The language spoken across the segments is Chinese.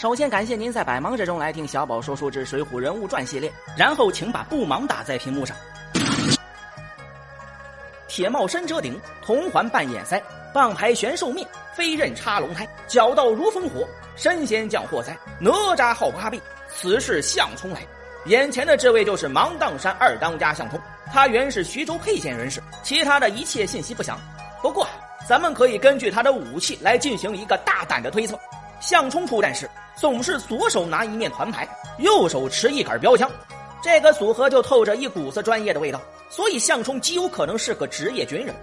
首先感谢您在百忙之中来听小宝说书之《水浒人物传》系列，然后请把不忙打在屏幕上。铁帽深遮顶，铜环半掩腮，棒牌悬兽面，飞刃插龙胎，脚道如烽火，神仙降祸灾，哪吒号八臂，此事向冲来。眼前的这位就是芒砀山二当家向冲，他原是徐州沛县人士，其他的一切信息不详。不过，咱们可以根据他的武器来进行一个大胆的推测：向冲出战时总是左手拿一面团牌，右手持一杆标枪，这个组合就透着一股子专业的味道。所以，项冲极有可能是个职业军人。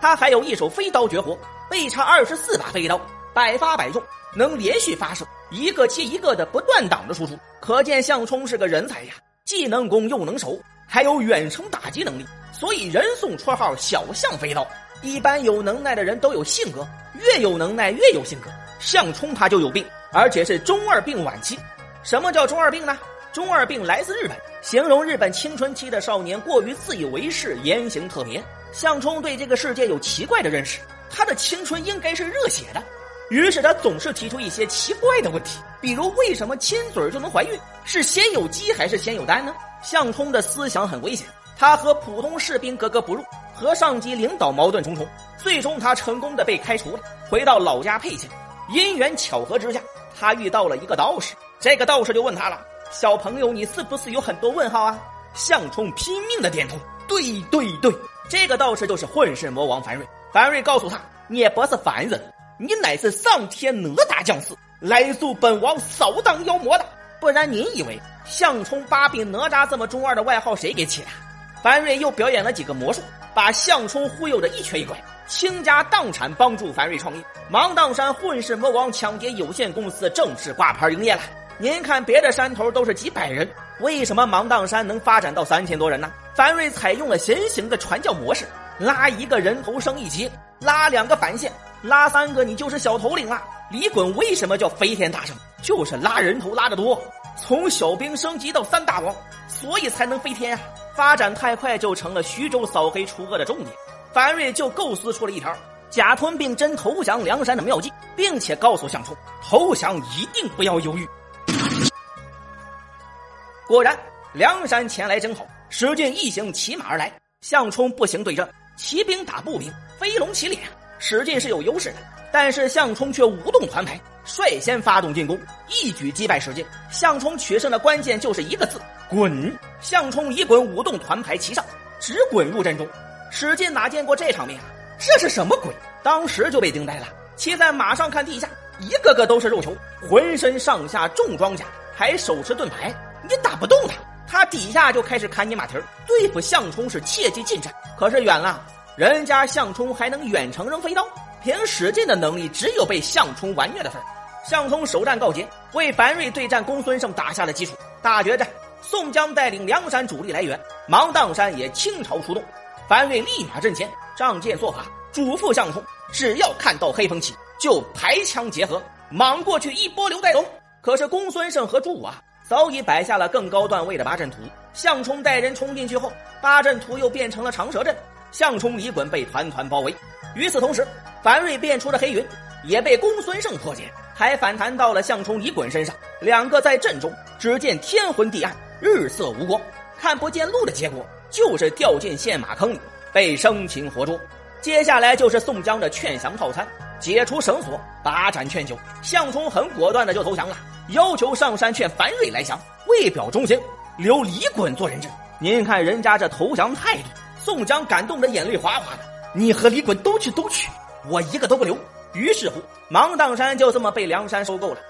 他还有一手飞刀绝活，背插二十四把飞刀，百发百中，能连续发射，一个接一个的不断挡着输出。可见项冲是个人才呀，既能攻又能守，还有远程打击能力。所以人送绰号“小象飞刀”。一般有能耐的人都有性格，越有能耐越有性格。项冲他就有病，而且是中二病晚期。什么叫中二病呢？中二病来自日本，形容日本青春期的少年过于自以为是，言行特别。向冲对这个世界有奇怪的认识，他的青春应该是热血的，于是他总是提出一些奇怪的问题，比如为什么亲嘴就能怀孕？是先有鸡还是先有蛋呢？向冲的思想很危险，他和普通士兵格格不入，和上级领导矛盾重重，最终他成功的被开除了，回到老家沛县。因缘巧合之下，他遇到了一个道士，这个道士就问他了：“小朋友，你是不是有很多问号啊？”向冲拼命的点头：“对对对。”这个道士就是混世魔王樊瑞。樊瑞告诉他：“你不是凡人，你乃是上天哪吒降世，来助本王扫荡妖魔的。不然您以为向冲八臂哪吒这么中二的外号谁给起的？”樊瑞又表演了几个魔术，把向冲忽悠的一瘸一拐，倾家荡产帮助樊瑞创业。芒砀山混世魔王抢劫有限公司正式挂牌营业了。您看别的山头都是几百人，为什么芒砀山能发展到三千多人呢？樊瑞采用了新型的传教模式，拉一个人头升一级，拉两个反线，拉三个你就是小头领了。李衮为什么叫飞天大圣？就是拉人头拉得多，从小兵升级到三大王，所以才能飞天啊！发展太快就成了徐州扫黑除恶的重点。樊瑞就构思出了一条假吞并真投降梁山的妙计，并且告诉项冲投降一定不要犹豫。果然，梁山前来征讨。史进一行骑马而来，项冲步行对阵，骑兵打步兵，飞龙骑脸。史进是有优势的，但是项冲却舞动团牌，率先发动进攻，一举击败史进。向冲取胜的关键就是一个字：滚！向冲一滚舞动团牌齐上，直滚入阵中。史进哪见过这场面啊？这是什么鬼？当时就被惊呆了。骑在马上看地下，一个个都是肉球，浑身上下重装甲，还手持盾牌，你打不动他。他底下就开始砍你马蹄儿，对付向冲是切忌近战。可是远了，人家向冲还能远程扔飞刀，凭史进的能力，只有被向冲完虐的份项冲首战告捷，为樊瑞对战公孙胜打下了基础。大决战，宋江带领梁山主力来援，芒砀山也倾巢出动。樊瑞立马阵前，仗剑做法，嘱咐项冲：只要看到黑风起，就排枪结合，莽过去一波流带走。可是公孙胜和朱武啊。早已摆下了更高段位的八阵图，项冲带人冲进去后，八阵图又变成了长蛇阵，项冲、李衮被团团包围。与此同时，樊瑞变出的黑云也被公孙胜破解，还反弹到了项冲、李衮身上。两个在阵中，只见天昏地暗，日色无光，看不见路的结果，就是掉进陷马坑里，被生擒活捉。接下来就是宋江的劝降套餐，解除绳索，把斩劝酒。项冲很果断的就投降了。要求上山劝樊瑞来降，为表忠心，留李衮做人质。您看人家这投降态度，宋江感动的眼泪哗哗的。你和李衮都去都去，我一个都不留。于是乎，芒砀山就这么被梁山收购了。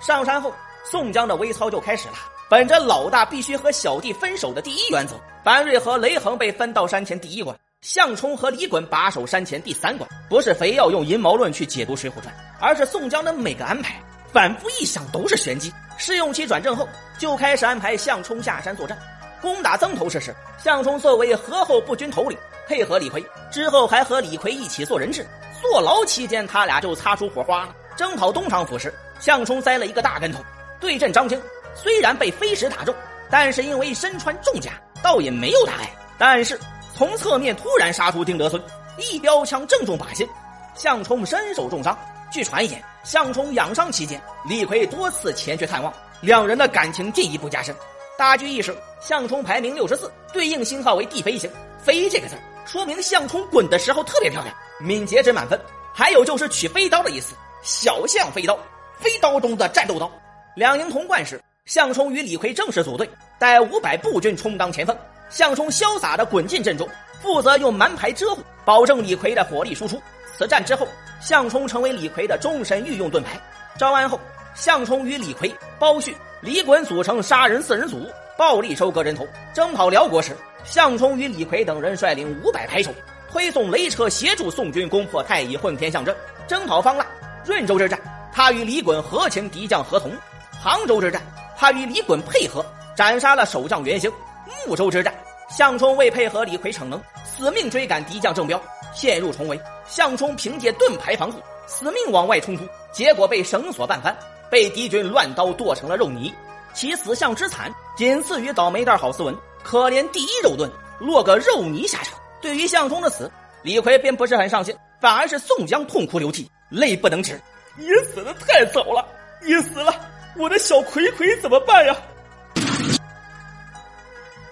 上山后，宋江的微操就开始了。本着老大必须和小弟分手的第一原则，樊瑞和雷横被分到山前第一关。项冲和李衮把守山前第三关，不是非要用阴谋论去解读《水浒传》，而是宋江的每个安排，反复一想都是玄机。试用期转正后，就开始安排项冲下山作战，攻打曾头市时，项冲作为河后步军头领，配合李逵，之后还和李逵一起做人质。坐牢期间，他俩就擦出火花了。征讨东厂府时，项冲栽了一个大跟头，对阵张青，虽然被飞石打中，但是因为身穿重甲，倒也没有大碍。但是。从侧面突然杀出丁德孙，一标枪正中靶心，项冲身受重伤，据传言，项冲养伤期间，李逵多次前去探望，两人的感情进一步加深。大局意识，项冲排名六十四，对应星号为地飞星。飞这个字说明项冲滚的时候特别漂亮，敏捷值满分。还有就是取飞刀的意思，小象飞刀，飞刀中的战斗刀。两营同冠时，项冲与李逵正式组队，带五百步军充当前锋。项冲潇洒的滚进阵中，负责用蛮牌遮护，保证李逵的火力输出。此战之后，项冲成为李逵的终身御用盾牌。招安后，项冲与李逵、包旭、李衮组成杀人四人组，暴力收割人头。征讨辽国时，项冲与李逵等人率领五百排手，推送雷车协助宋军攻破太乙混天象阵。征讨方腊、润州之战，他与李衮合擒敌将何同；杭州之战，他与李衮配合，斩杀了守将袁兴。睦州之战，项冲为配合李逵逞能，死命追赶敌将郑彪，陷入重围。项冲凭借盾牌防护，死命往外冲突，结果被绳索绊翻，被敌军乱刀剁成了肉泥。其死相之惨，仅次于倒霉蛋郝思文，可怜第一肉盾，落个肉泥下场。对于项冲的死，李逵便不是很上心，反而是宋江痛哭流涕，泪不能止。你死的太早了，你死了，我的小葵葵怎么办呀？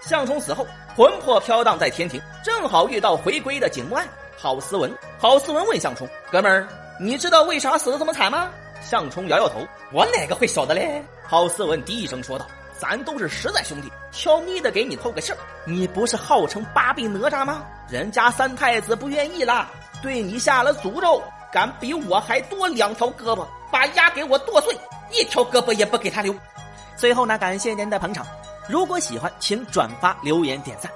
项冲死后，魂魄飘荡在天庭，正好遇到回归的景木案。郝思文，郝思文问项冲：“哥们儿，你知道为啥死的这么惨吗？”向冲摇摇头：“我哪个会晓得嘞？”郝思文低声说道：“咱都是实在兄弟，悄咪的给你透个信儿。你不是号称八臂哪吒吗？人家三太子不愿意啦，对你下了诅咒，敢比我还多两条胳膊，把牙给我剁碎，一条胳膊也不给他留。”最后呢，感谢您的捧场，如果喜欢，请转发、留言、点赞。